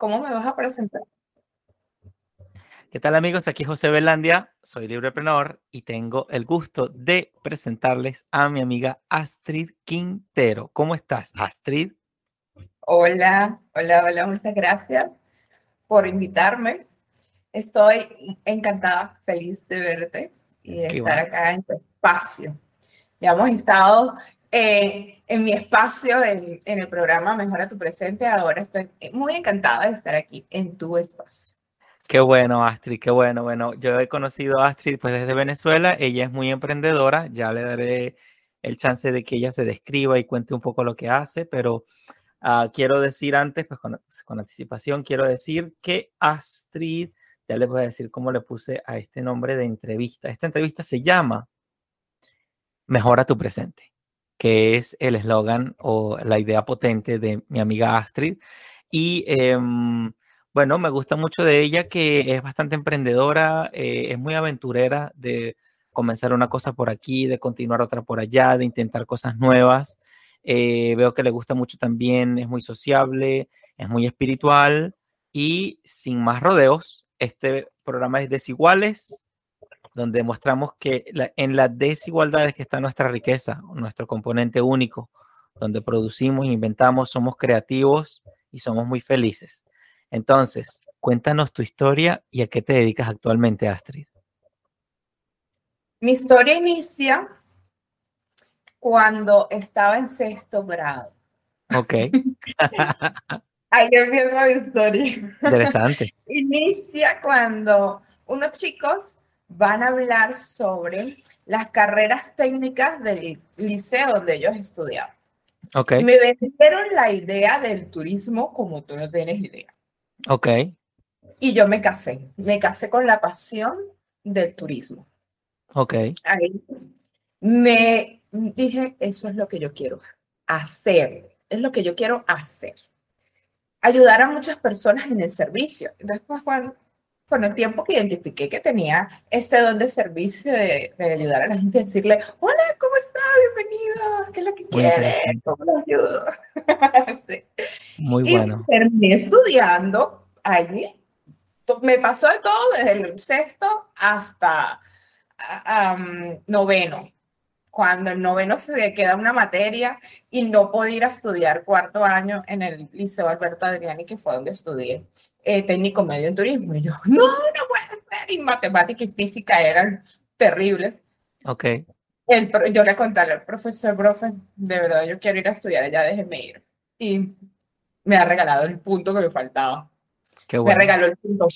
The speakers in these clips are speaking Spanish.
¿Cómo me vas a presentar? ¿Qué tal amigos? Aquí José Belandia, soy libreprenor y tengo el gusto de presentarles a mi amiga Astrid Quintero. ¿Cómo estás, Astrid? Hola, hola, hola, muchas gracias por invitarme. Estoy encantada, feliz de verte y de estar acá en tu espacio. Ya hemos estado eh, en mi espacio en, en el programa Mejora tu Presente. Ahora estoy muy encantada de estar aquí en tu espacio. Qué bueno, Astrid, qué bueno. Bueno, yo he conocido a Astrid pues desde Venezuela. Ella es muy emprendedora. Ya le daré el chance de que ella se describa y cuente un poco lo que hace, pero uh, quiero decir antes, pues con, con, anticipación, quiero decir que Astrid, ya les voy a decir cómo le puse a este nombre de entrevista. Esta entrevista se llama Mejora tu presente, que es el eslogan o la idea potente de mi amiga Astrid. Y eh, bueno, me gusta mucho de ella que es bastante emprendedora, eh, es muy aventurera de comenzar una cosa por aquí, de continuar otra por allá, de intentar cosas nuevas. Eh, veo que le gusta mucho también, es muy sociable, es muy espiritual y sin más rodeos, este programa es Desiguales, donde mostramos que en las desigualdades que está nuestra riqueza, nuestro componente único, donde producimos, inventamos, somos creativos y somos muy felices. Entonces, cuéntanos tu historia y a qué te dedicas actualmente, Astrid. Mi historia inicia cuando estí en sexto grado. Ok. Ahí empieza mi historia. Interesante. Inicia cuando unos chicos van a hablar sobre las carreras técnicas del liceo donde ellos estudiaban. Okay. Me vendieron la idea del turismo como tú no tienes idea. Ok. Y yo me casé, me casé con la pasión del turismo. Ok. Ahí me dije, eso es lo que yo quiero hacer, es lo que yo quiero hacer. Ayudar a muchas personas en el servicio. Después fue con el tiempo que identifiqué que tenía este don de servicio de, ayudar a la gente, decirle, hola, ¿cómo está? Bienvenido, ¿qué es lo que quiere? ¿Cómo lo ayudo? Muy bueno. terminé estudiando allí. Me pasó de todo desde el sexto hasta noveno. Cuando el noveno se queda una materia y no podía ir a estudiar cuarto año en el Liceo Alberto Adriani, que fue donde estudié eh, técnico medio en turismo. Y yo, no, no puede ser. Y matemática y física eran terribles. Ok. El, yo le conté al profesor, profe, de verdad, yo quiero ir a estudiar allá, déjeme ir. Y me ha regalado el punto que me faltaba. Qué bueno. Me regaló el punto.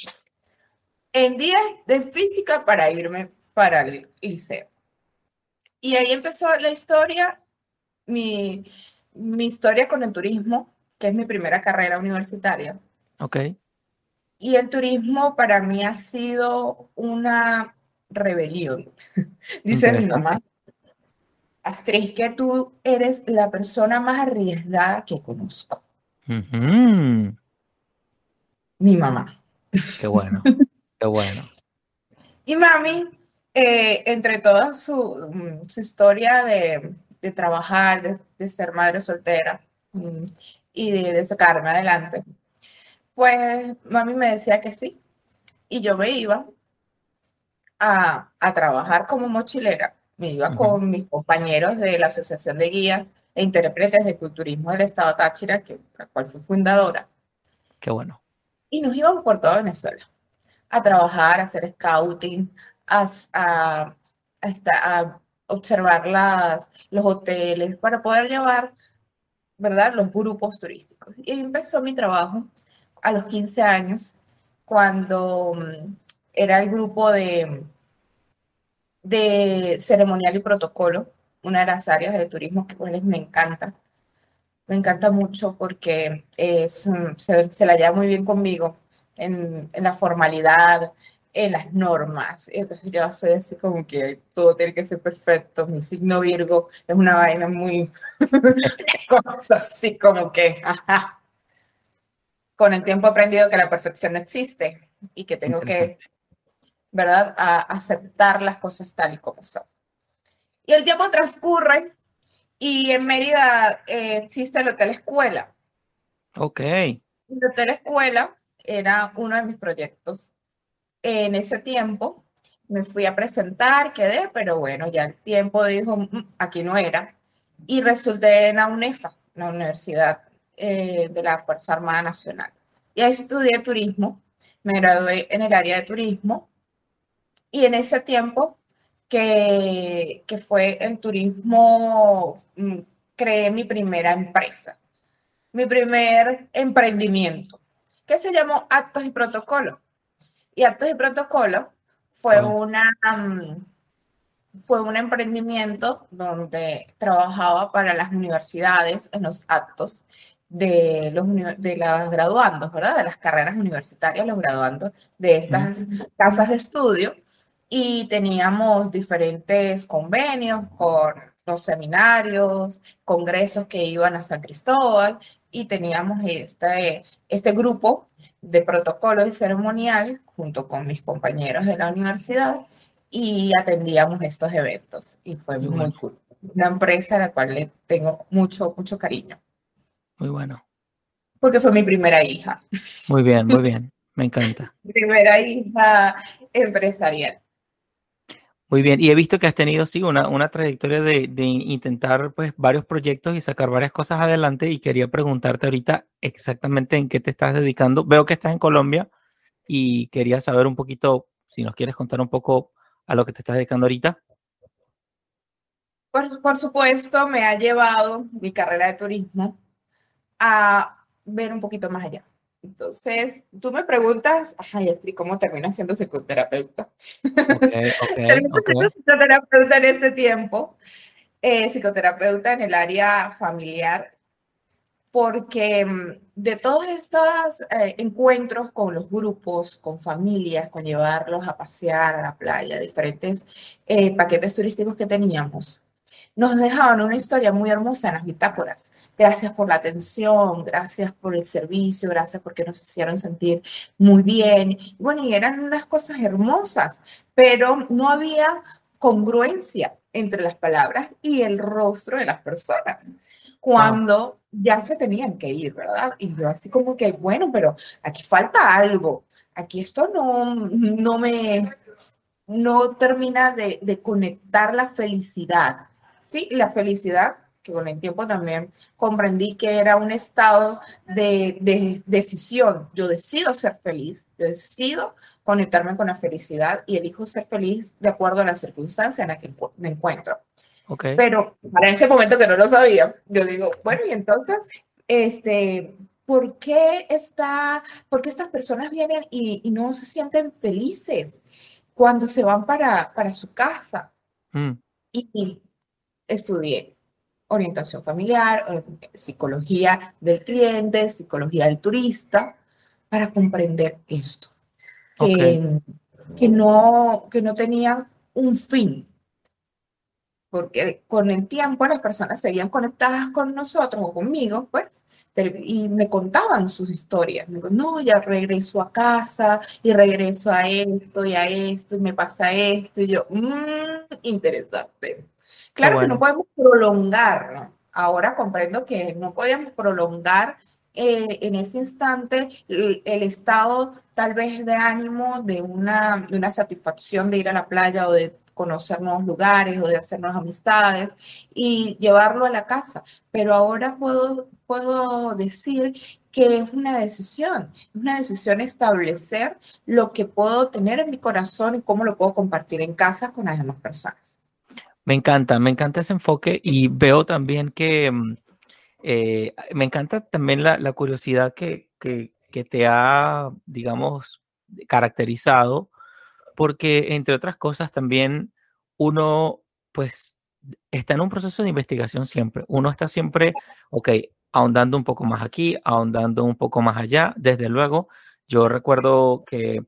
En 10 de física para irme para el liceo. Y ahí empezó la historia, mi, mi historia con el turismo, que es mi primera carrera universitaria. Ok. Y el turismo para mí ha sido una rebelión. Dice mi mamá, Astrid, que tú eres la persona más arriesgada que conozco. Mi mamá. Qué bueno, qué bueno. Y mami, eh, entre toda su, mm, su historia de, de trabajar, de, de, ser madre soltera mm, y de, de sacarme adelante, pues mami me decía que sí. Y yo me iba a, a trabajar como mochilera. Me iba con mis compañeros de la Asociación de Guías e Intérpretes de Culturismo del Estado Táchira, que, la cual fui fundadora. Qué bueno. Y nos íbamos por toda Venezuela a trabajar, a hacer scouting, a, a, a, a observar las, los hoteles para poder llevar, ¿verdad?, los grupos turísticos. Y empezó mi trabajo a los 15 años, cuando mm, era el grupo de, de ceremonial y protocolo, una de las áreas de turismo que pues, me encanta. Me encanta mucho porque es, mm, se, se la lleva muy bien conmigo en, en, la formalidad, en las normas. Entonces yo soy así como que todo tiene que ser perfecto. Mi signo Virgo es una vaina muy... cosa así como que... Ajá con el tiempo he aprendido que la perfección no existe y que tengo que, ¿verdad?, a aceptar las cosas tal y como son. Y el tiempo transcurre y en Mérida eh, existe el Hotel Escuela. Ok. El Hotel Escuela era uno de mis proyectos. En ese tiempo me fui a presentar, quedé, pero bueno, ya el tiempo dijo, mm, aquí no era. Y resulté en la UNEFA, la Universidad eh, de la Fuerza Armada Nacional. Y ahí estudié turismo, me gradué en el área de turismo. Y en ese tiempo que, que fue en turismo, mm, creé mi primera empresa, mi primer emprendimiento, que se llamó Actos y Protocolos. Y Actos y Protocolos fue, una, mm, fue un emprendimiento donde trabajaba para las universidades en los actos de los de las graduandos, ¿verdad? De las carreras universitarias, los graduandos de estas casas de estudio. Y teníamos diferentes convenios con los seminarios, congresos que iban a San Cristóbal y teníamos este, este grupo de protocolo y ceremonial junto con mis compañeros de la universidad y atendíamos estos eventos y fue muy, cool. Una empresa a la cual le tengo mucho, mucho cariño. Muy bueno. Porque fue mi primera hija. Muy bien, muy bien. Me encanta. primera hija empresarial. Muy bien, y he visto que has tenido, sí, una, una trayectoria de, de, intentar, pues, varios proyectos y sacar varias cosas adelante y quería preguntarte ahorita exactamente en qué te estás dedicando. Veo que estás en Colombia y quería saber un poquito, si nos quieres contar un poco a lo que te estás dedicando ahorita. Por, por supuesto, me ha llevado mi carrera de turismo a ver un poquito más allá. Entonces, tú me preguntas, ay, Astrid, ¿cómo termina siendo psicoterapeuta? Okay, okay, psicoterapeuta en este tiempo, eh, psicoterapeuta en el área familiar, porque mm, de todos estos eh, encuentros con los grupos, con familias, con llevarlos a pasear a la playa, diferentes eh, paquetes turísticos que teníamos, nos dejaban una historia muy hermosa en las bitácoras. Gracias por la atención, gracias por el servicio, gracias porque nos hicieron sentir muy bien. Bueno, y eran unas cosas hermosas, pero no había congruencia entre las palabras y el rostro de las personas cuando ya se tenían que ir, ¿verdad? Y yo así como que, bueno, pero aquí falta algo, aquí esto no, no me, no termina de, de conectar la felicidad sí, la felicidad, que con el tiempo también comprendí que era un estado de, decisión. Yo decido ser feliz, yo decido conectarme con la felicidad y elijo ser feliz de acuerdo a la circunstancia en la que me encuentro. Okay. Pero para ese momento que no lo sabía, yo digo, bueno, y entonces, este, ¿por qué, está, por qué estas personas vienen y, no se sienten felices cuando se van para, para su casa? Mm. Y, estudié orientación familiar, eh, psicología del cliente, psicología del turista, para comprender esto. Que, que, no, que no tenía un fin. Porque con el tiempo las personas seguían conectadas con nosotros o conmigo, pues, y me contaban sus historias. Me digo, no, ya regreso a casa y regreso a esto y a esto y me pasa esto. Y yo, mmm, interesante. Claro que no podemos prolongar, ahora comprendo que no podemos prolongar eh, en ese instante el, estado tal vez de ánimo de una, de una satisfacción de ir a la playa o de conocer nuevos lugares o de hacer nuevas amistades y llevarlo a la casa. Pero ahora puedo, puedo decir que es una decisión, es una decisión establecer lo que puedo tener en mi corazón y cómo lo puedo compartir en casa con las demás personas. Me encanta, me encanta ese enfoque y veo también que mm, eh, me encanta también la, curiosidad que, que, te ha, digamos, caracterizado, porque entre otras cosas también uno, pues, está en un proceso de investigación siempre. Uno está siempre, ok, ahondando un poco más aquí, ahondando un poco más allá. Desde luego, yo recuerdo que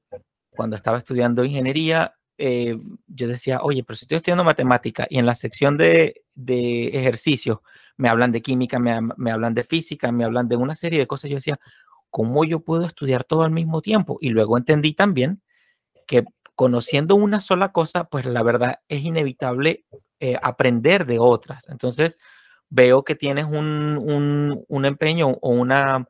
cuando estaba estudiando ingeniería, eh, yo decía, oye, pero si estoy estudiando matemática y en la sección de, de ejercicios me hablan de química, me, me, hablan de física, me hablan de una serie de cosas, yo decía, ¿cómo yo puedo estudiar todo al mismo tiempo? Y luego entendí también que conociendo una sola cosa, pues la verdad es inevitable eh, aprender de otras. Entonces, veo que tienes un, un, un empeño o una,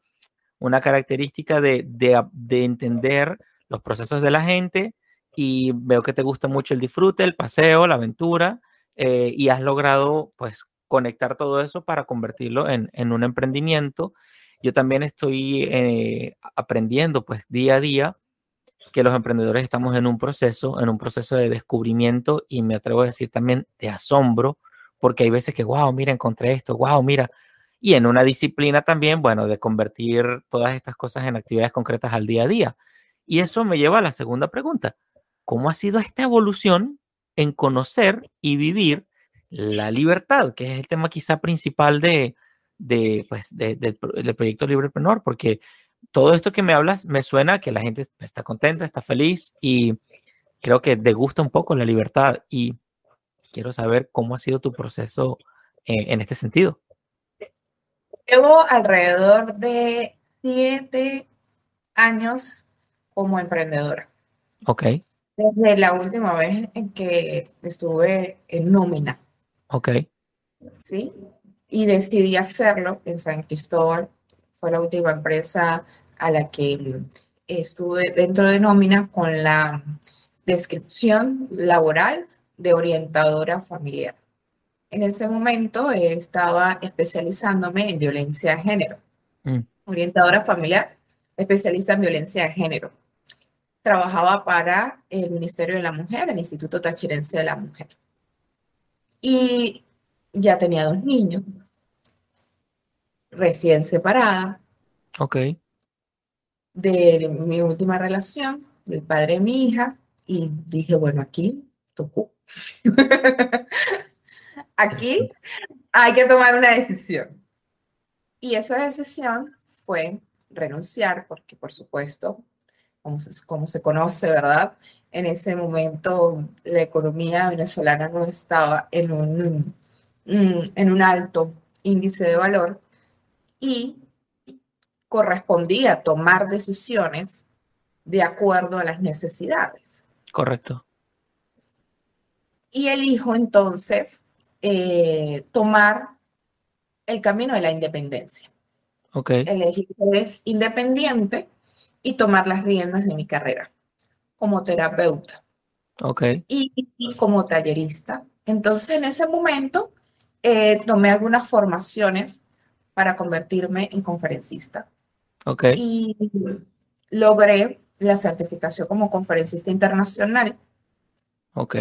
una característica de, de, entender los procesos de la gente y veo que te gusta mucho el disfrute, el paseo, la aventura eh, y has logrado pues conectar todo eso para convertirlo en, en un emprendimiento. Yo también estoy eh, aprendiendo pues día a día que los emprendedores estamos en un proceso, en un proceso de descubrimiento y me atrevo a decir también de asombro, porque hay veces que, wow, mira, encontré esto, wow, mira, y en una disciplina también, bueno, de convertir todas estas cosas en actividades concretas al día a día. Y eso me lleva a la segunda pregunta. ¿Cómo ha sido esta evolución en conocer y vivir la libertad, que es el tema quizá principal de, de, pues, del proyecto Librepreneur? Porque todo esto que me hablas me suena que la gente está contenta, está feliz y creo que te gusta un poco la libertad. Y quiero saber cómo ha sido tu proceso eh, en este sentido. Llevo alrededor de siete años como emprendedora. Ok. Desde la última vez en que estuve en nómina. Ok. Sí. Y decidí hacerlo en San Cristóbal. Fue la última empresa a la que estuve dentro de nómina con la descripción laboral de orientadora familiar. En ese momento eh, estaba especializándome en violencia de género. Mm. Orientadora familiar, especialista en violencia de género. Trabajaba para el Ministerio de la Mujer, el Instituto Tachirense de la Mujer. Y ya tenía dos niños, recién separada. Ok. De mi última relación, del padre de mi hija, y dije, bueno, aquí tocó. Aquí hay que tomar una decisión. Y esa decisión fue renunciar, porque por supuesto, como se, como se conoce, ¿verdad? En ese momento la economía venezolana no estaba en un, mm, en un alto índice de valor y correspondía tomar decisiones de acuerdo a las necesidades. Correcto. Y elijo entonces eh, tomar el camino de la independencia. Ok. Elegir ser independiente y tomar las riendas de mi carrera como terapeuta. Ok. Y, como tallerista. Entonces, en ese momento, eh, tomé algunas formaciones para convertirme en conferencista. Ok. Y logré la certificación como conferencista internacional. Ok.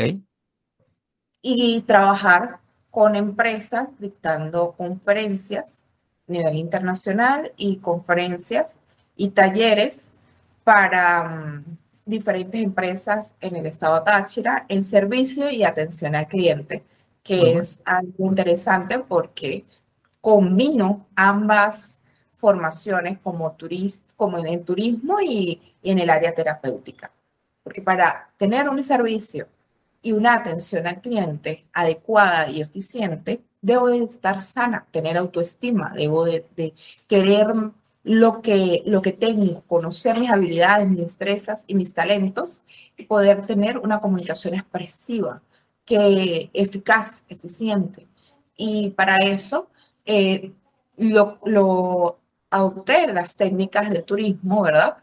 Y trabajar con empresas dictando conferencias a nivel internacional y conferencias y talleres para mm, diferentes empresas en el estado Táchira en servicio y atención al cliente, que es algo interesante porque combino ambas formaciones como, turist, como en el turismo y, y en el área terapéutica. Porque para tener un servicio y una atención al cliente adecuada y eficiente, debo de estar sana, tener autoestima, debo de, querer lo que, lo que tengo, conocer mis habilidades, mis destrezas y mis talentos y poder tener una comunicación expresiva, que eficaz, eficiente. Y para eso eh, lo, lo adopté las técnicas de turismo, ¿verdad?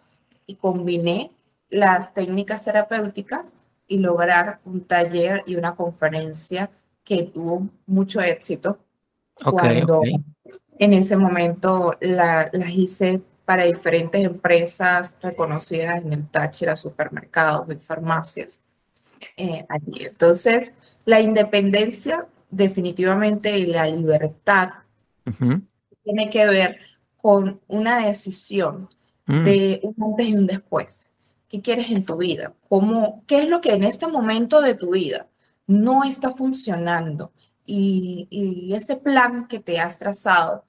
Y combiné las técnicas terapéuticas y lograr un taller y una conferencia que tuvo mucho éxito. cuando en ese momento la, las hice para diferentes empresas reconocidas en el Táchira, supermercados, en farmacias. Eh, allí. Entonces, la independencia definitivamente y la libertad tiene que ver con una decisión mm. de un antes y un después. ¿Qué quieres en tu vida? ¿Cómo, ¿Qué es lo que en este momento de tu vida no está funcionando? Y, y ese plan que te has trazado,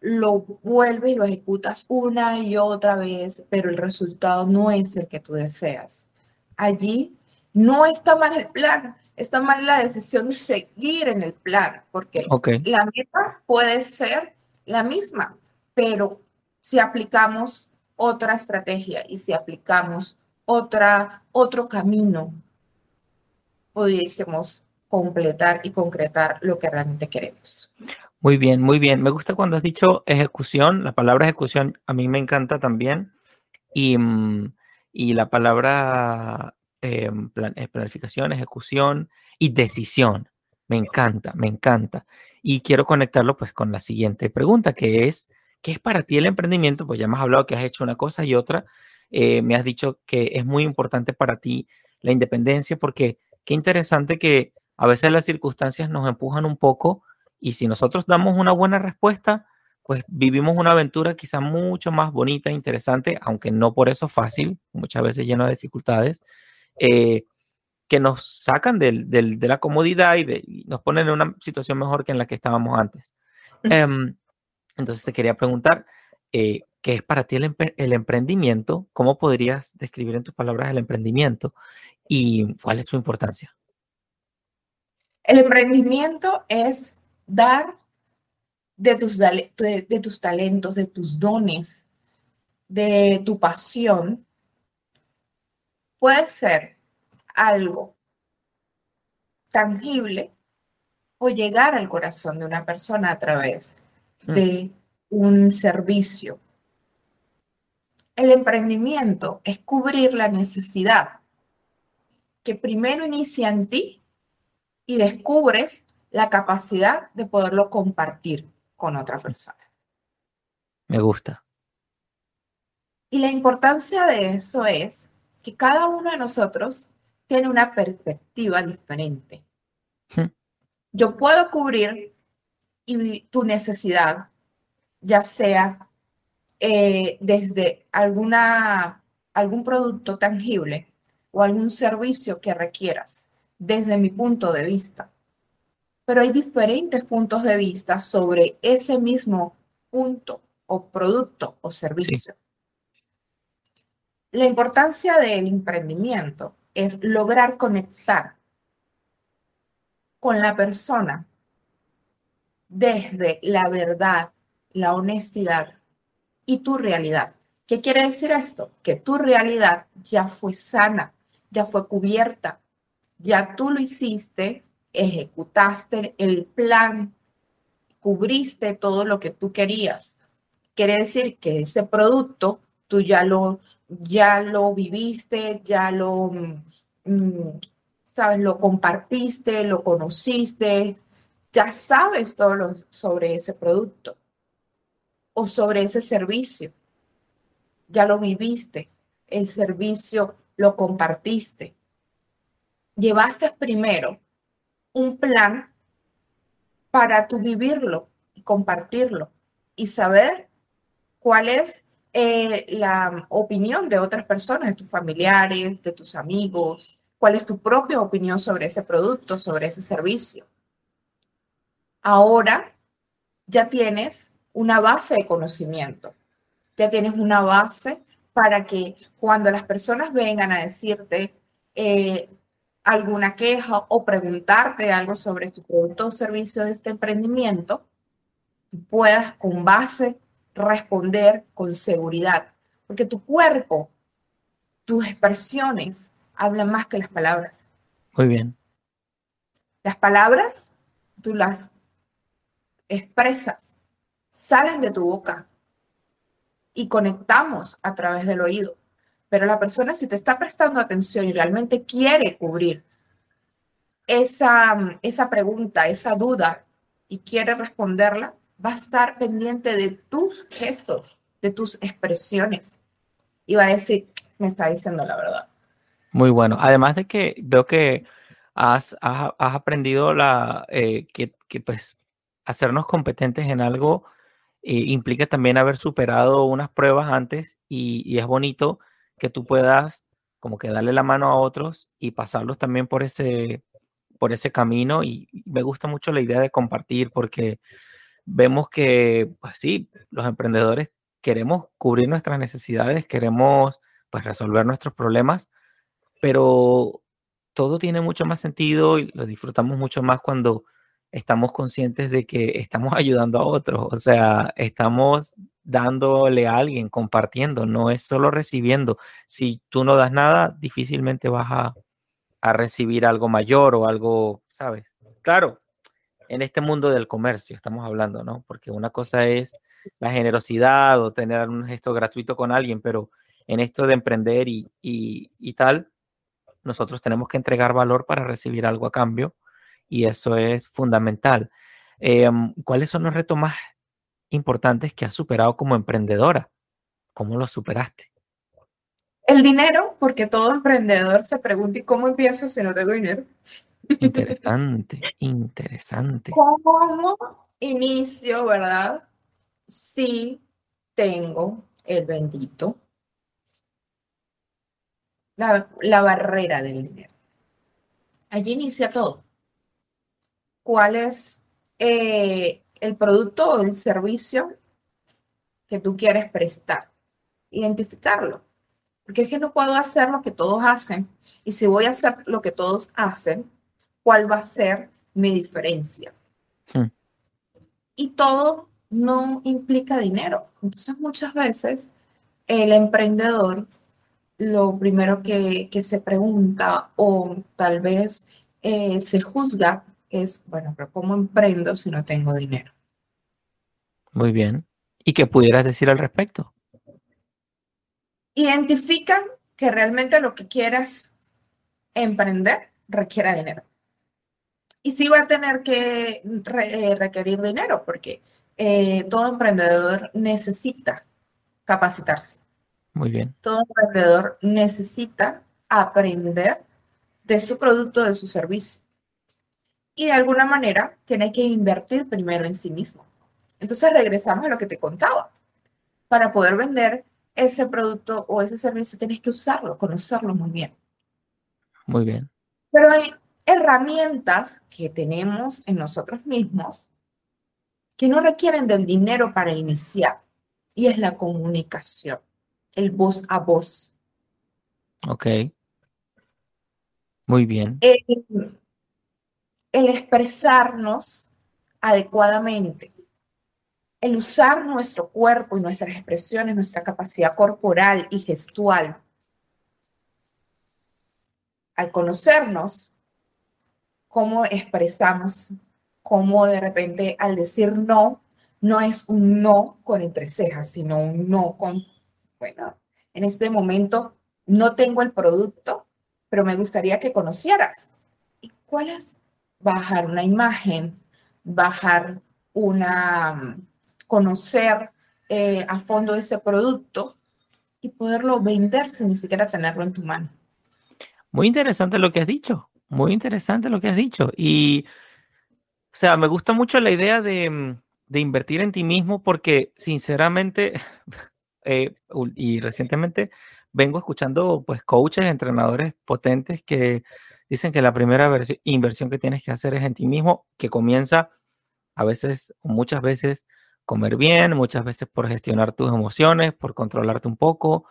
lo vuelves y lo ejecutas una y otra vez, pero el resultado no es el que tú deseas. Allí no está mal el plan, está mal la decisión de seguir en el plan, porque la meta puede ser la misma, pero si aplicamos otra estrategia y si aplicamos otra, otro camino, pudiésemos completar y concretar lo que realmente queremos. Muy bien, muy bien. Me gusta cuando has dicho ejecución. La palabra ejecución a mí me encanta también. Y, mm, y la palabra em, eh, planificación, ejecución y decisión. Me encanta, me encanta. Y quiero conectarlo pues con la siguiente pregunta, que es, ¿qué es para ti el emprendimiento? Pues ya hemos hablado que has hecho una cosa y otra. Eh, me has dicho que es muy importante para ti la independencia porque qué interesante que a veces las circunstancias nos empujan un poco y si nosotros damos una buena respuesta, pues vivimos una aventura quizá mucho más bonita, interesante, aunque no por eso fácil, muchas veces lleno de dificultades, eh, que nos sacan de la comodidad y, nos ponen en una situación mejor que en la que estábamos antes. Em, entonces te quería preguntar, eh, ¿qué es para ti el, el, emprendimiento? ¿Cómo podrías describir en tus palabras el emprendimiento? ¿Y cuál es su importancia? El emprendimiento es dar de tus, de, tus talentos, de tus dones, de tu pasión, puede ser algo tangible o llegar al corazón de una persona a través mm. de un servicio. El emprendimiento es cubrir la necesidad que primero inicia en ti y descubres la capacidad de poderlo compartir con otra persona. Me gusta. Y la importancia de eso es que cada uno de nosotros tiene una perspectiva diferente. Hmm. Yo puedo cubrir tu necesidad, ya sea eh, desde alguna, algún producto tangible o algún servicio que requieras, desde mi punto de vista pero hay diferentes puntos de vista sobre ese mismo punto o producto o servicio. La importancia del emprendimiento es lograr conectar con la persona desde la verdad, la honestidad y tu realidad. ¿Qué quiere decir esto? Que tu realidad ya fue sana, ya fue cubierta, ya tú lo hiciste ejecutaste el plan, cubriste todo lo que tú querías. Quiere decir que ese producto tú ya lo, ya lo viviste, ya lo, mm, sabes, lo compartiste, lo conociste, ya sabes todo sobre ese producto o sobre ese servicio. Ya lo viviste, el servicio lo compartiste. Llevaste primero un plan para tú vivirlo y compartirlo y saber cuál es eh, la opinión de otras personas, de tus familiares, de tus amigos, cuál es tu propia opinión sobre ese producto, sobre ese servicio. Ahora ya tienes una base de conocimiento, ya tienes una base para que cuando las personas vengan a decirte, eh, alguna queja o preguntarte algo sobre tu producto o servicio de este emprendimiento, puedas con base responder con seguridad. Porque tu cuerpo, tus expresiones hablan más que las palabras. Muy bien. Las palabras, tú las expresas, salen de tu boca y conectamos a través del oído. Pero la persona si te está prestando atención y realmente quiere cubrir esa, esa pregunta, esa duda y quiere responderla, va a estar pendiente de tus gestos, de tus expresiones y va a decir, me está diciendo la verdad. Muy bueno. Además de que veo que has, has, aprendido la, eh, que, que, pues hacernos competentes en algo eh, implica también haber superado unas pruebas antes y, y es bonito que tú puedas como que darle la mano a otros y pasarlos también por ese, por ese camino. Y, me gusta mucho la idea de compartir porque vemos que, pues sí, los emprendedores queremos cubrir nuestras necesidades, queremos pues resolver nuestros problemas, pero todo tiene mucho más sentido y lo disfrutamos mucho más cuando estamos conscientes de que estamos ayudando a otros, o sea, estamos dándole a alguien, compartiendo, no es solo recibiendo. Si tú no das nada, difícilmente vas a, recibir algo mayor o algo, ¿sabes? Claro, en este mundo del comercio estamos hablando, ¿no? Porque una cosa es la generosidad o tener un gesto gratuito con alguien, pero en esto de emprender y, y, tal, nosotros tenemos que entregar valor para recibir algo a cambio y eso es fundamental. Em, ¿Cuáles son los retos más importantes que has superado como emprendedora? ¿Cómo los superaste? El dinero, porque todo emprendedor se pregunta, ¿y cómo empiezo si no tengo dinero? Interesante, interesante. ¿Cómo inicio, verdad? Si tengo el bendito, la, barrera del dinero. Allí inicia todo. ¿Cuál es eh, el producto o el servicio que tú quieres prestar? Identificarlo. Porque es que no puedo hacer lo que todos hacen. Y si voy a hacer lo que todos hacen, ¿cuál va a ser mi diferencia? Hmm. Y todo no implica dinero. Entonces muchas veces el emprendedor lo primero que, se pregunta o tal vez eh, se juzga es, bueno, pero ¿cómo emprendo si no tengo dinero? Muy bien. ¿Y qué pudieras decir al respecto? identifican que realmente lo que quieras emprender requiere dinero. Y sí va a tener que eh, requerir dinero porque eh, todo emprendedor necesita capacitarse. Muy bien. Todo emprendedor necesita aprender de su producto, de su servicio. Y de alguna manera tiene que invertir primero en sí mismo. Entonces regresamos a lo que te contaba. Para poder vender ese producto o ese servicio tienes que usarlo, conocerlo muy bien. Muy bien. Pero hay herramientas que tenemos en nosotros mismos que no requieren del dinero para iniciar y es la comunicación, el voz a voz. Ok. Muy bien. el, el expresarnos adecuadamente el usar nuestro cuerpo y nuestras expresiones, nuestra capacidad corporal y gestual, al conocernos, cómo expresamos, cómo de repente al decir no, no es un no con entrecejas, sino un no con, bueno, en este momento no tengo el producto, pero me gustaría que conocieras. ¿Y cuál es? Bajar una imagen, bajar una, conocer eh, a fondo ese producto y poderlo vender sin ni siquiera tenerlo en tu mano. Muy interesante lo que has dicho, muy interesante lo que has dicho. Y, o sea, me gusta mucho la idea de, de invertir en ti mismo porque, sinceramente, eh, y recientemente vengo escuchando, pues, coaches, entrenadores potentes que dicen que la primera inversión que tienes que hacer es en ti mismo, que comienza a veces, muchas veces, comer bien, muchas veces por gestionar tus emociones, por controlarte un poco.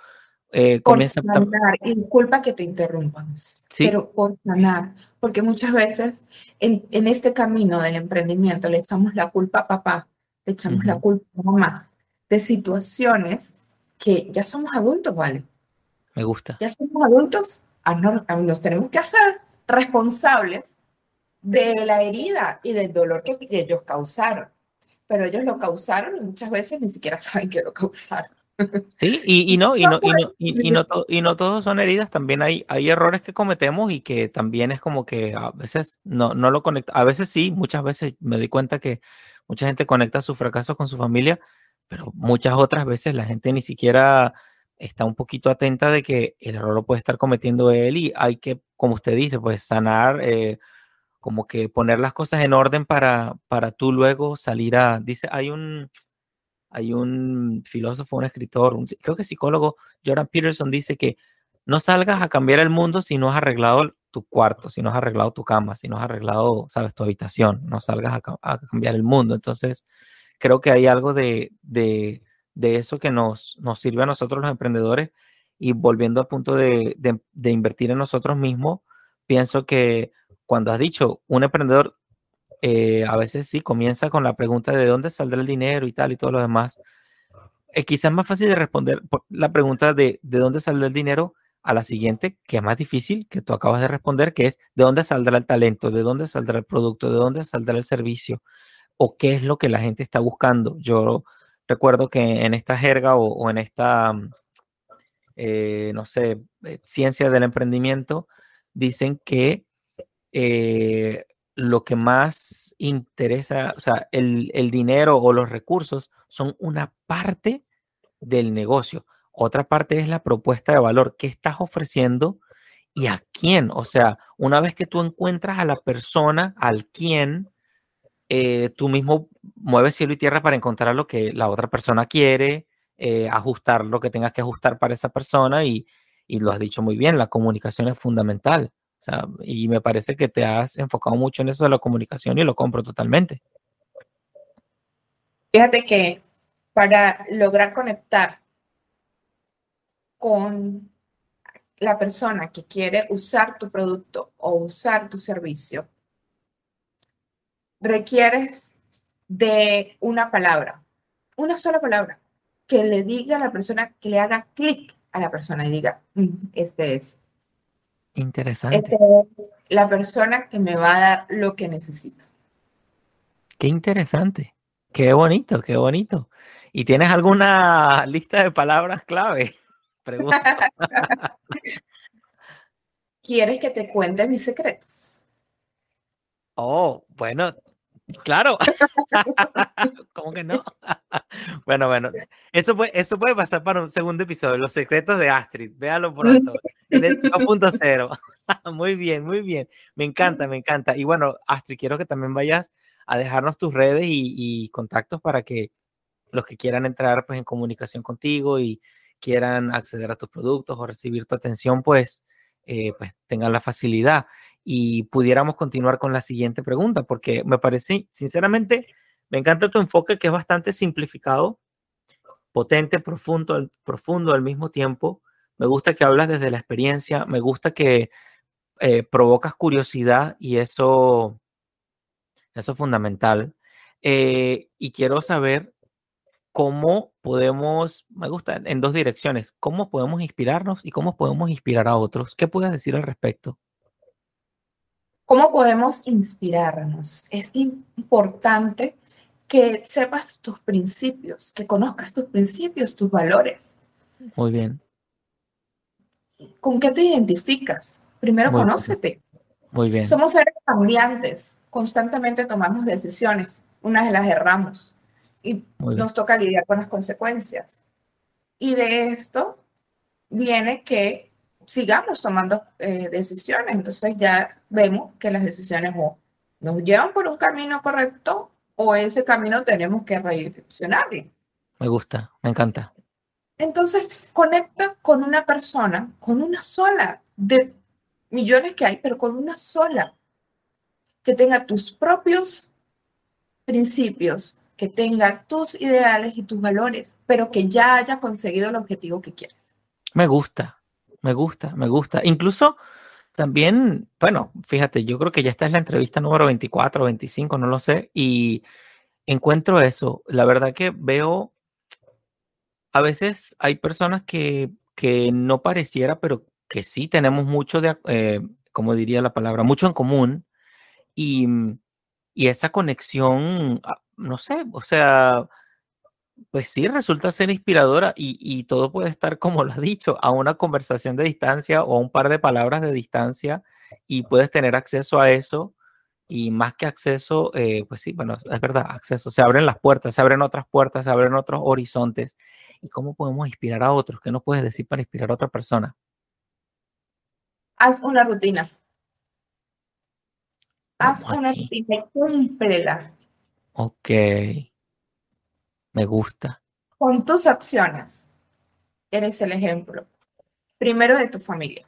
Eh, por sanar, y disculpa que te interrumpamos, pero por sanar, porque muchas veces en, en, este camino del emprendimiento le echamos la culpa a papá, le echamos la culpa a mamá de situaciones que ya somos adultos, ¿vale? Me gusta. Ya somos adultos, nos tenemos que hacer responsables de la herida y del dolor que ellos causaron. Pero ellos lo causaron y muchas veces ni siquiera saben que lo causaron. Sí, y, y no, y no, y no, y, no, y no todos son heridas, también hay, hay errores que cometemos y que también es como que a veces no, no lo conecta, a veces sí, muchas veces me doy cuenta que mucha gente conecta sus fracasos con su familia, pero muchas otras veces la gente ni siquiera está un poquito atenta de que el error lo puede estar cometiendo él y hay que, como usted dice, pues sanar, eh, como que poner las cosas en orden para, para tú luego salir a, dice, hay un, hay un filósofo, un escritor, un, creo que psicólogo, Jordan Peterson dice que no salgas a cambiar el mundo si no has arreglado tu cuarto, si no has arreglado tu cama, si no has arreglado, sabes, tu habitación, no salgas a, cambiar el mundo. Entonces, creo que hay algo de, de, de, eso que nos, nos sirve a nosotros los emprendedores y volviendo al punto de, de invertir en nosotros mismos, pienso que cuando has dicho un emprendedor, eh, a veces sí comienza con la pregunta de dónde saldrá el dinero y tal y todo lo demás. Eh, quizás es más fácil de responder la pregunta de, de dónde saldrá el dinero a la siguiente, que es más difícil, que tú acabas de responder, que es de dónde saldrá el talento, de dónde saldrá el producto, de dónde saldrá el servicio, o qué es lo que la gente está buscando. Yo recuerdo que en esta jerga o, en esta, eh, no sé, eh, ciencia del emprendimiento, dicen que eh, lo que más interesa, o sea, el, el dinero o los recursos son una parte del negocio otra parte es la propuesta de valor. ¿Qué estás ofreciendo y a quién? O sea, una vez que tú encuentras a la persona, al quién, tú mismo mueves cielo y tierra para encontrar lo que la otra persona quiere, eh, ajustar lo que tengas que ajustar para esa persona y, y, lo has dicho muy bien, la comunicación es fundamental. Y me parece que te has enfocado mucho en eso de la comunicación y lo compro totalmente. Fíjate que para lograr conectar con la persona que quiere usar tu producto o usar tu servicio, requieres de una palabra, una sola palabra, que le diga a la persona, que le haga clic a la persona y diga, mm, este es. Interesante. Este la persona que me va a dar lo que necesito. Qué interesante. Qué bonito, qué bonito. ¿Y tienes alguna lista de palabras clave? ¿Quieres que te cuente mis secretos? Oh, bueno, claro. ¿Cómo que no? bueno, bueno, eso puede, eso puede pasar para un segundo episodio, Los secretos de Astrid. Véalo pronto, en el 2.0. muy bien, muy bien. Me encanta, me encanta. Y bueno, Astrid, quiero que también vayas a dejarnos tus redes y, y contactos para que los que quieran entrar pues en comunicación contigo y quieran acceder a tus productos o recibir tu atención, pues, eh, pues tengan la facilidad. Y pudiéramos continuar con la siguiente pregunta, porque me parece, sinceramente, me encanta tu enfoque que es bastante simplificado, potente, profundo, profundo al mismo tiempo. Me gusta que hablas desde la experiencia, me gusta que eh, provocas curiosidad y eso, eso es fundamental. Eh, y quiero saber cómo podemos, me gusta, en dos direcciones, cómo podemos inspirarnos y cómo podemos inspirar a otros. ¿Qué puedes decir al respecto? ¿Cómo podemos inspirarnos? Es importante que sepas tus principios, que conozcas tus principios, tus valores. Muy bien. ¿Con qué te identificas? Primero conócete. Muy bien. Somos seres cambiantes, constantemente tomamos decisiones, unas de las erramos y nos toca lidiar con las consecuencias. Y de esto viene que sigamos tomando eh, decisiones. Entonces ya vemos que las decisiones o nos llevan por un camino correcto o ese camino tenemos que redireccionarlo. Me gusta, me encanta. Entonces conecta con una persona, con una sola, de millones que hay, pero con una sola, que tenga tus propios principios, que tenga tus ideales y tus valores, pero que ya haya conseguido el objetivo que quieres. Me gusta, me gusta, me gusta. Incluso también, bueno, fíjate, yo creo que ya esta es la entrevista número 24, 25, no lo sé, y encuentro eso. La verdad que veo, a veces hay personas que, que no pareciera, pero que sí tenemos mucho de, eh, como diría la palabra, mucho en común. Y, y esa conexión ah, no sé, o sea, pues sí, resulta ser inspiradora y, todo puede estar, como lo has dicho, a una conversación de distancia o a un par de palabras de distancia y puedes tener acceso a eso y más que acceso, eh, pues sí, bueno, es verdad, acceso, se abren las puertas, se abren otras puertas, se abren otros horizontes. ¿Y cómo podemos inspirar a otros? ¿Qué nos puedes decir para inspirar a otra persona? Haz una rutina. Haz una rutina y cúmplela. Ok. Me gusta. Con tus acciones, eres el ejemplo. Primero de tu familia.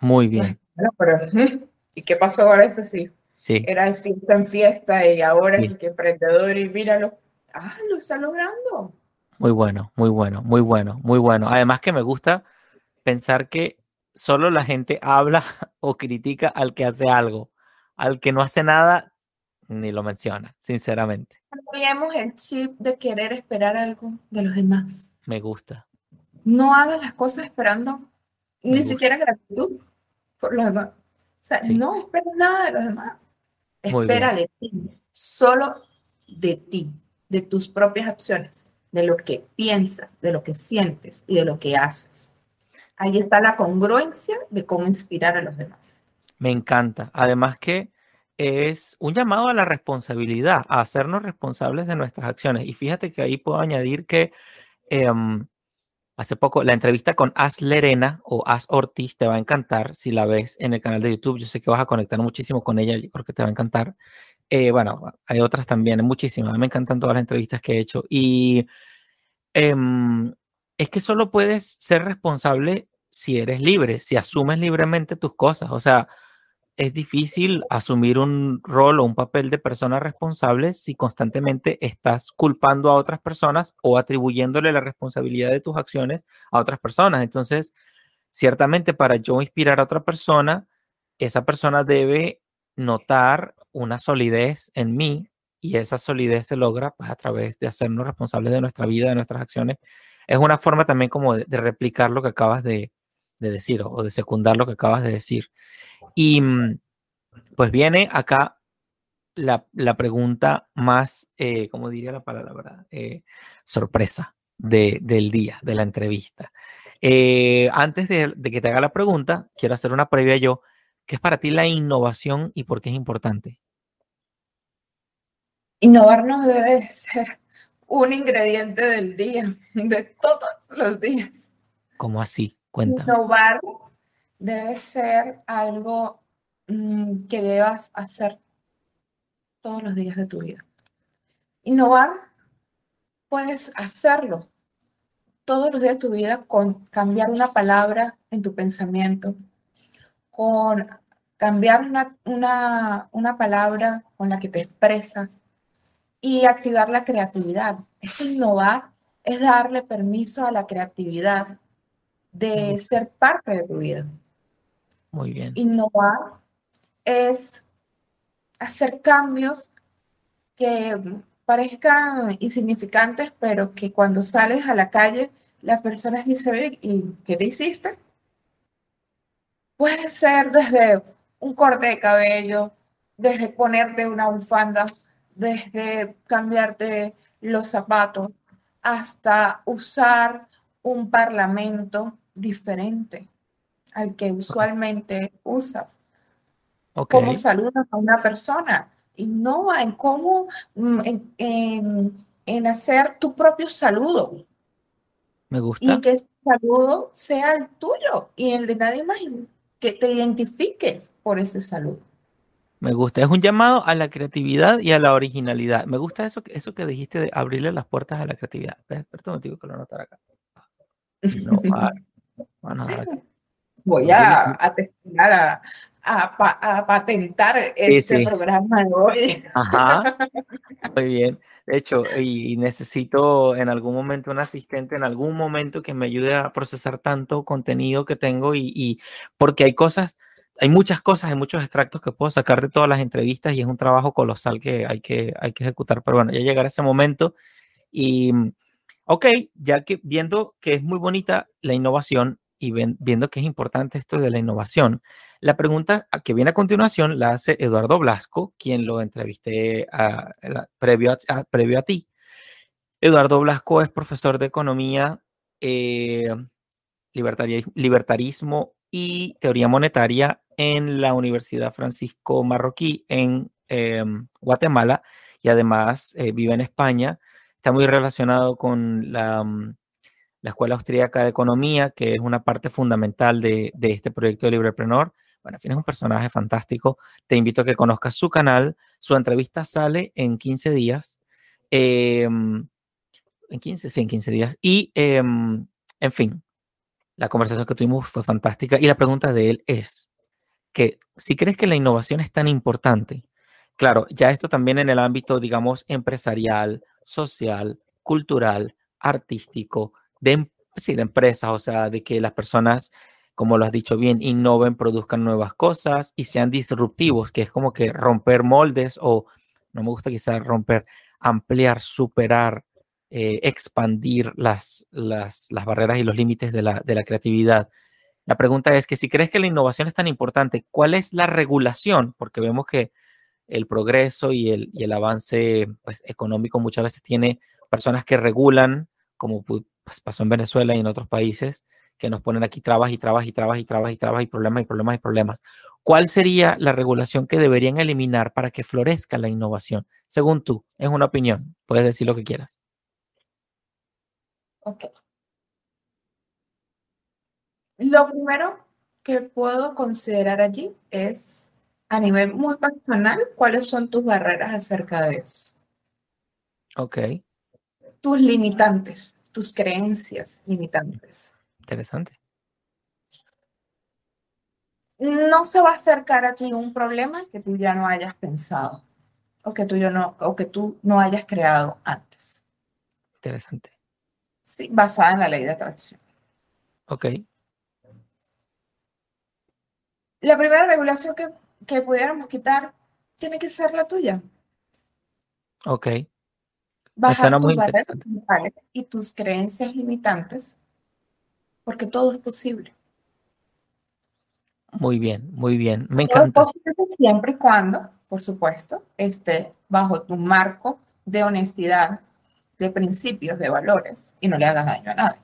Muy bien. ¿Y qué pasó ahora ese sí? Sí. Era de fiesta en fiesta y ahora es que emprendedor y míralo. Ah, lo está logrando. Muy bueno, muy bueno, muy bueno, muy bueno. Además que me gusta pensar que solo la gente habla o critica al que hace algo. Al que no hace nada, ni lo menciona, sinceramente. Cambiemos el chip de querer esperar algo de los demás. Me gusta. No hagas las cosas esperando Ni siquiera gratitud por los demás. O sea, no espera nada de los demás. Espera de ti, solo de ti, de tus propias acciones, de lo que piensas, de lo que sientes y de lo que haces. Ahí está la congruencia de cómo inspirar a los demás. Me encanta. Además que es un llamado a la responsabilidad, a hacernos responsables de nuestras acciones. Y fíjate que ahí puedo añadir que em, hace poco la entrevista con As Lerena o As Ortiz te va a encantar si la ves en el canal de YouTube. Yo sé que vas a conectar muchísimo con ella, yo creo que te va a encantar. Eh, bueno, hay otras también, muchísimas. Me encantan todas las entrevistas que he hecho. Y em, es que solo puedes ser responsable si eres libre, si asumes libremente tus cosas. O sea, es difícil asumir un rol o un papel de persona responsable si constantemente estás culpando a otras personas o atribuyéndole la responsabilidad de tus acciones a otras personas. Entonces, ciertamente para yo inspirar a otra persona, esa persona debe notar una solidez en mí y esa solidez se logra pues, a través de hacernos responsables de nuestra vida, de nuestras acciones. Es una forma también como de, replicar lo que acabas de, de decir o de secundar lo que acabas de decir. Y mm, pues viene acá la, pregunta más, eh, ¿cómo diría la palabra? Eh, sorpresa del día, de la entrevista. Eh, antes de, que te haga la pregunta, quiero hacer una previa yo. ¿Qué es para ti la innovación y por qué es importante? Innovar no debe ser un ingrediente del día, de todos los días. ¿Cómo así? Cuéntame. Innovar debe ser algo mm, que debas hacer todos los días de tu vida. Innovar, puedes hacerlo todos los días de tu vida con cambiar una palabra en tu pensamiento, con cambiar una, una, una palabra con la que te expresas y activar la creatividad. Es innovar, es darle permiso a la creatividad de ser parte de tu vida. Innovar es hacer cambios que parezcan insignificantes, pero que cuando sales a la calle, las personas dicen, ¿y qué te hiciste? Puede ser desde un corte de cabello, desde ponerte una bufanda, desde cambiarte los zapatos, hasta usar un parlamento diferente al que usualmente usas. Cómo saludas a una persona. Innova en cómo, mm, en, en, hacer tu propio saludo. Me gusta. Y que ese saludo sea el tuyo y el de nadie más. Que te identifiques por ese saludo. Me gusta. Es un llamado a la creatividad y a la originalidad. Me gusta eso, eso que dijiste de abrirle las puertas a la creatividad. Espera un motivo que lo anotar acá. Bueno, Voy a, a, a, patentar ese programa de hoy. Ajá, muy bien. De hecho, y, necesito en algún momento un asistente, en algún momento que me ayude a procesar tanto contenido que tengo y, y porque hay cosas, hay muchas cosas, hay muchos extractos que puedo sacar de todas las entrevistas y es un trabajo colosal que hay que, hay que ejecutar. Pero bueno, ya llegará ese momento y, ok, ya que viendo que es muy bonita la innovación, y viendo que es importante esto de la innovación, la pregunta que viene a continuación la hace Eduardo Blasco, quien lo entrevisté previo, a, previo a ti. Eduardo Blasco es profesor de economía, eh, libertarismo y teoría monetaria en la Universidad Francisco Marroquí en em, Guatemala y además eh, vive en España. Está muy relacionado con la mm, la Escuela Austríaca de Economía, que es una parte fundamental de, este proyecto de Librepreneur. Bueno, al fin es un personaje fantástico. Te invito a que conozcas su canal. Su entrevista sale en 15 días. Em, en 15, sí, en 15 días. Y, em, en fin, la conversación que tuvimos fue fantástica. Y la pregunta de él es que si crees que la innovación es tan importante, claro, ya esto también en el ámbito, digamos, empresarial, social, cultural, artístico, de, em, sí, de empresas, o sea, de que las personas, como lo has dicho bien, innoven, produzcan nuevas cosas y sean disruptivos, que es como que romper moldes o, no me gusta quizás romper, ampliar, superar, eh, expandir las, las, las, barreras y los límites de la, de la creatividad. La pregunta es que si crees que la innovación es tan importante, ¿cuál es la regulación? Porque vemos que el progreso y el, y el avance pues, económico muchas veces tiene personas que regulan, como pasó en Venezuela y en otros países, que nos ponen aquí trabas y trabas y trabas y trabas y trabas y problemas y problemas y problemas. ¿Cuál sería la regulación que deberían eliminar para que florezca la innovación? Según tú, es una opinión, puedes decir lo que quieras. Ok. Lo primero que puedo considerar allí es, a nivel muy personal, cuáles son tus barreras acerca de eso. Ok. Tus limitantes, tus creencias limitantes. Interesante. No se va a acercar a ti un problema que tú ya no hayas pensado o que tú, no, o que tú no hayas creado antes. Interesante. Sí, basada en la ley de atracción. Ok. La primera regulación que, que pudiéramos quitar tiene que ser la tuya. Ok. Bajar tus barreras y tus creencias limitantes, porque todo es posible. Muy bien, muy bien. Me encanta. Siempre y cuando, por supuesto, esté bajo tu marco de honestidad, de principios, de valores y no le hagas daño a nadie.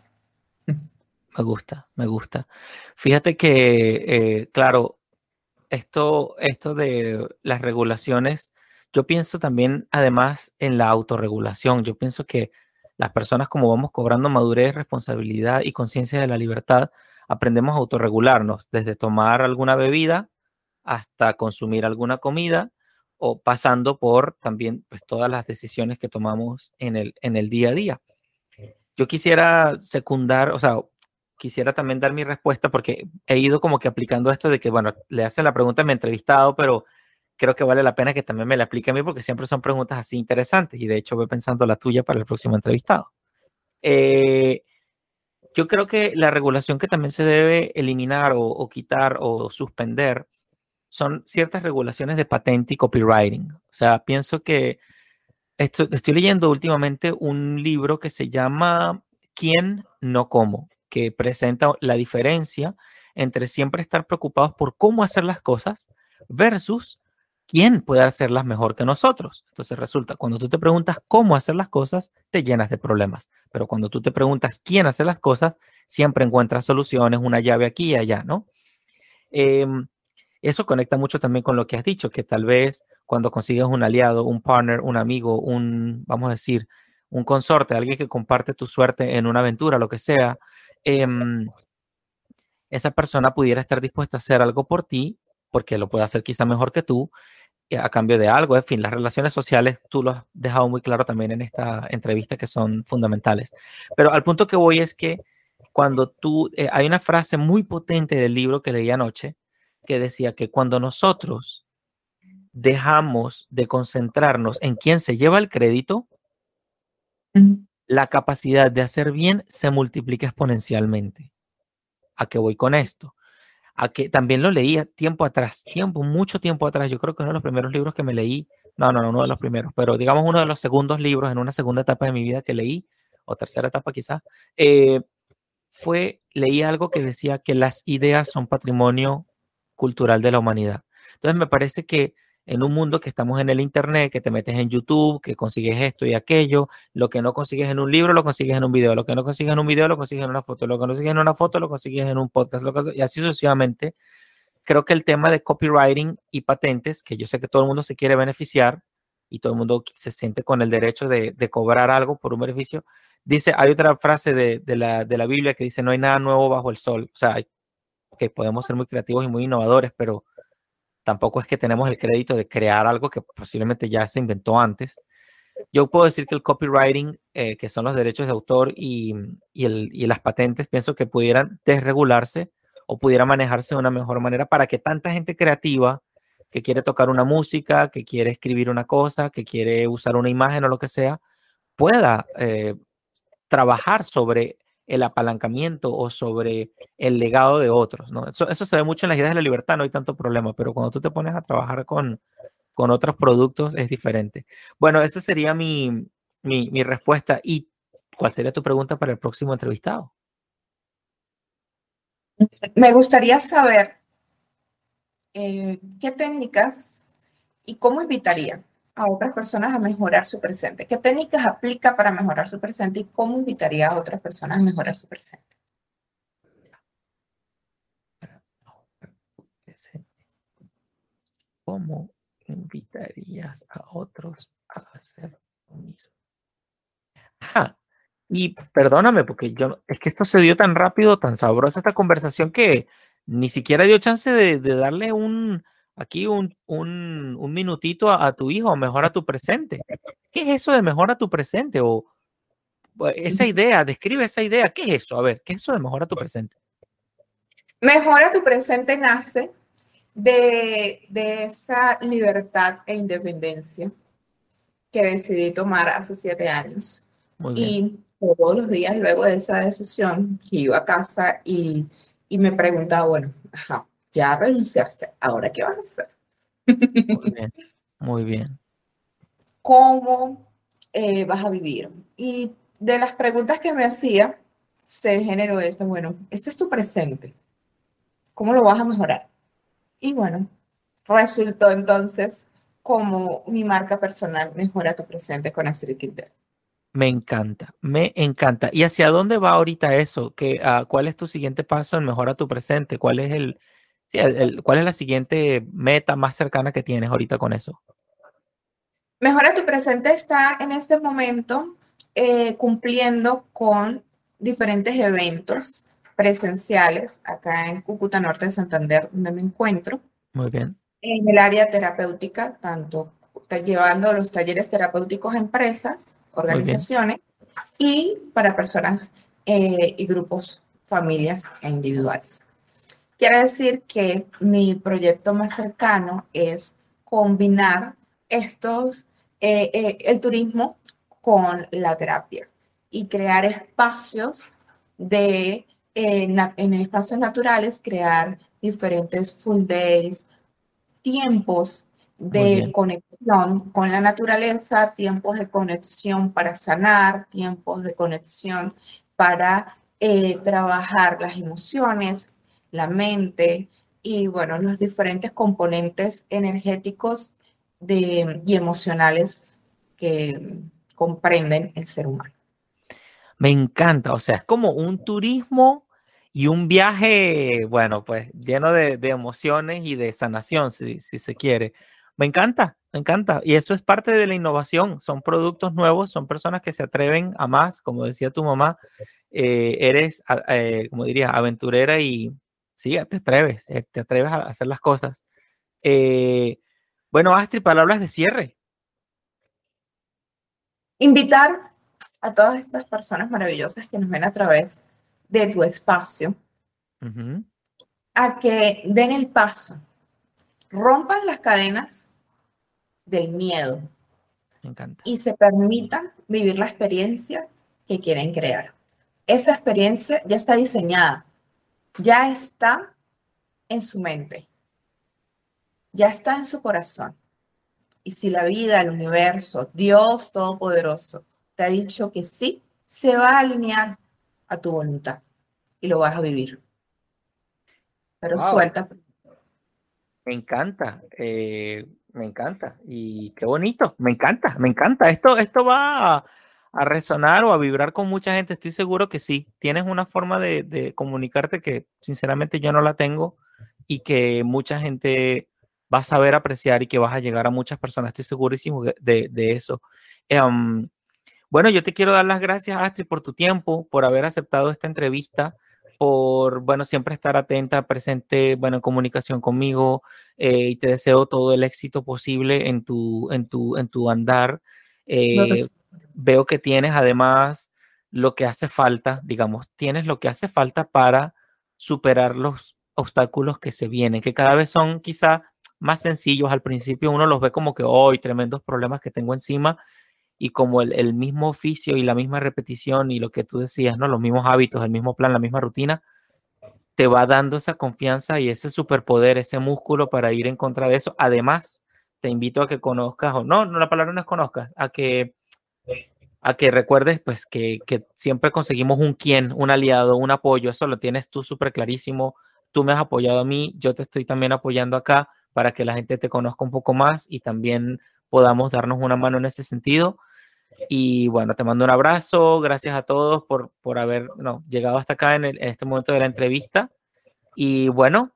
Me gusta, me gusta. Fíjate que, eh, claro, esto, esto de las regulaciones, yo pienso también además en la autorregulación. Yo pienso que las personas como vamos cobrando madurez, responsabilidad y conciencia de la libertad, aprendemos a autorregularnos, desde tomar alguna bebida hasta consumir alguna comida o pasando por también pues, todas las decisiones que tomamos en el, en el día a día. Yo quisiera secundar, o sea, quisiera también dar mi respuesta porque he ido como que aplicando esto de que, bueno, le hacen la pregunta a mi entrevistado, pero creo que vale la pena que también me la aplique a mí porque siempre son preguntas así interesantes y de hecho voy pensando la tuya para el próximo entrevistado. Eh, yo creo que la regulación que también se debe eliminar o, quitar o suspender son ciertas regulaciones de patente y copywriting. O sea, pienso que esto, estoy leyendo últimamente un libro que se llama ¿Quién no cómo? que presenta la diferencia entre siempre estar preocupados por cómo hacer las cosas versus quién puede hacerlas mejor que nosotros. Entonces resulta, cuando tú te preguntas cómo hacer las cosas, te llenas de problemas. Pero cuando tú te preguntas quién hace las cosas, siempre encuentras soluciones, una llave aquí y allá, ¿no? Em, eso conecta mucho también con lo que has dicho, que tal vez cuando consigues un aliado, un partner, un amigo, un, vamos a decir, un consorte, alguien que comparte tu suerte en una aventura, lo que sea, Em, esa persona pudiera estar dispuesta a hacer algo por ti, porque lo puede hacer quizá mejor que tú, eh, a cambio de algo. En fin, las relaciones sociales, tú lo has dejado muy claro también en esta entrevista, que son fundamentales. Pero al punto que voy es que cuando tú, eh, hay una frase muy potente del libro que leí anoche, que decía que cuando nosotros dejamos de concentrarnos en quién se lleva el crédito, la capacidad de hacer bien se multiplica exponencialmente. ¿A qué voy con esto? A que también lo leía tiempo atrás, tiempo, mucho tiempo atrás. Yo creo que uno de los primeros libros que me leí, no, no, no, uno de los primeros, pero digamos uno de los segundos libros en una segunda etapa de mi vida que leí, o tercera etapa quizás, eh, fue, leí algo que decía que las ideas son patrimonio cultural de la humanidad. Entonces me parece que en un mundo que estamos en el Internet, que te metes en YouTube, que consigues esto y aquello, lo que no consigues en un libro, lo consigues en un video, lo que no consigues en un video, lo consigues en una foto, lo que no consigues en una foto, lo consigues en un podcast, y así sucesivamente. Creo que el tema de copywriting y patentes, que yo sé que todo el mundo se quiere beneficiar y todo el mundo se siente con el derecho de, cobrar algo por un beneficio, dice, hay otra frase de, la, de la Biblia que dice, no hay nada nuevo bajo el sol. O sea, que podemos ser muy creativos y muy innovadores, pero tampoco es que tenemos el crédito de crear algo que posiblemente ya se inventó antes. Yo puedo decir que el copywriting, eh, que son los derechos de autor y, las patentes, pienso que pudieran desregularse o pudiera manejarse de una mejor manera para que tanta gente creativa que quiere tocar una música, que quiere escribir una cosa, que quiere usar una imagen o lo que sea, pueda eh, trabajar sobre el apalancamiento o sobre el legado de otros. ¿no? Eso, eso se ve mucho en las ideas de la libertad, no hay tanto problema, pero cuando tú te pones a trabajar con, con otros productos es diferente. Bueno, esa sería mi, mi, respuesta. ¿Y cuál sería tu pregunta para el próximo entrevistado? Me gustaría saber eh, qué técnicas y cómo invitaría a otras personas a mejorar su presente. ¿Qué técnicas aplica para mejorar su presente y cómo invitaría a otras personas a mejorar su presente? ¿Cómo invitarías a otros a hacer lo mismo? Y perdóname, porque yo, es que esto se dio tan rápido, tan sabrosa esta conversación que ni siquiera dio chance de, darle un, aquí un, un, minutito a, tu hijo, mejora tu presente. ¿Qué es eso de mejora tu presente? O esa idea, describe esa idea. ¿Qué es eso? A ver, ¿qué es eso de mejora tu presente? Mejora tu presente nace de, de esa libertad e independencia que decidí tomar hace siete años. Y todos los días luego de esa decisión, que iba a casa y, y me preguntaba, bueno, ajá, ya renunciaste, ¿ahora qué vas a hacer? Muy bien, muy bien. ¿Cómo eh, vas a vivir? Y de las preguntas que me hacía, se generó esto, bueno, este es tu presente, ¿cómo lo vas a mejorar? Y bueno, resultó entonces como mi marca personal mejora tu presente con Astrid Quintero. Me encanta, me encanta. ¿Y hacia dónde va ahorita eso? ¿Qué, ah, ¿Cuál es tu siguiente paso en Mejora tu Presente? ¿Cuál es, el, ¿Cuál es la siguiente meta más cercana que tienes ahorita con eso? Mejora tu Presente está en este momento eh, cumpliendo con diferentes eventos presenciales acá en Cúcuta Norte de Santander, donde me encuentro. Muy bien. En el área terapéutica, tanto llevando los talleres terapéuticos a empresas, organizaciones y para personas eh, y grupos, familias e individuales. Quiere decir que mi proyecto más cercano es combinar estos, eh, eh, el turismo con la terapia y crear espacios de, en espacios naturales, crear diferentes full days, tiempos de conexión con la naturaleza, tiempos de conexión para sanar, tiempos de conexión para eh, trabajar las emociones, la mente y bueno, los diferentes componentes energéticos de, y emocionales que comprenden el ser humano. Me encanta, o sea, es como un turismo y un viaje, bueno, pues lleno de, emociones y de sanación, si, se quiere. Me encanta, me encanta. Y eso es parte de la innovación. Son productos nuevos, son personas que se atreven a más, como decía tu mamá. Eh, eres, eh, como diría, aventurera y sí, te atreves, eh, te atreves a hacer las cosas. bueno, Astrid, palabras de cierre. Invitar a todas estas personas maravillosas que nos ven a través de tu espacio a que den el paso, rompan las cadenas del miedo. Y se permitan vivir la experiencia que quieren crear. Esa experiencia ya está diseñada, ya está en su mente, ya está en su corazón. Y si la vida, el universo, Dios Todopoderoso te ha dicho que sí, se va a alinear a tu voluntad y lo vas a vivir. Pero suelta. Me encanta. Eh, me encanta. Y qué bonito. Me encanta, me encanta. Esto, esto va a, resonar o a vibrar con mucha gente. Estoy seguro que sí. Tienes una forma de, comunicarte que sinceramente yo no la tengo y que mucha gente va a saber apreciar y que vas a llegar a muchas personas. Estoy segurísimo de, eso. Em, bueno, yo te quiero dar las gracias, Astrid, por tu tiempo, por haber aceptado esta entrevista por, bueno, siempre estar atenta, presente, bueno, en comunicación conmigo eh, y te deseo todo el éxito posible en tu, en tu, en tu andar. Eh, veo que tienes además lo que hace falta, digamos, tienes lo que hace falta para superar los obstáculos que se vienen, que cada vez son quizá más sencillos. Al principio uno los ve como que hoy tremendos problemas que tengo encima y como el, mismo oficio y la misma repetición y lo que tú decías, ¿no? Los mismos hábitos, el mismo plan, la misma rutina, te va dando esa confianza y ese superpoder, ese músculo para ir en contra de eso. Además, te invito a que conozcas, o no, no la palabra no es conozcas, a que a que recuerdes pues que, que siempre conseguimos un quién, un aliado, un apoyo, eso lo tienes tú súper clarísimo, tú me has apoyado a mí, yo te estoy también apoyando acá para que la gente te conozca un poco más y también podamos darnos una mano en ese sentido. Y bueno, te mando un abrazo, gracias a todos por, por haber no, llegado hasta acá en, en este momento de la entrevista. Y bueno,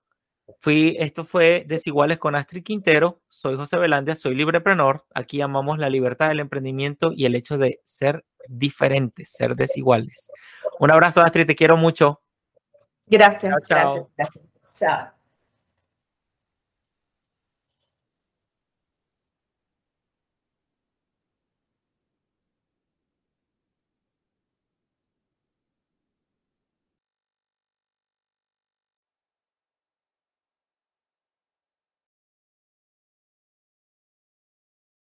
fui, esto fue Desiguales con Astrid Quintero, soy José Velandia, soy libreprenor, aquí amamos la libertad del emprendimiento y el hecho de ser diferentes, ser desiguales. Un abrazo Astrid, te quiero mucho. Gracias. Chao, chao. Gracias. Chao.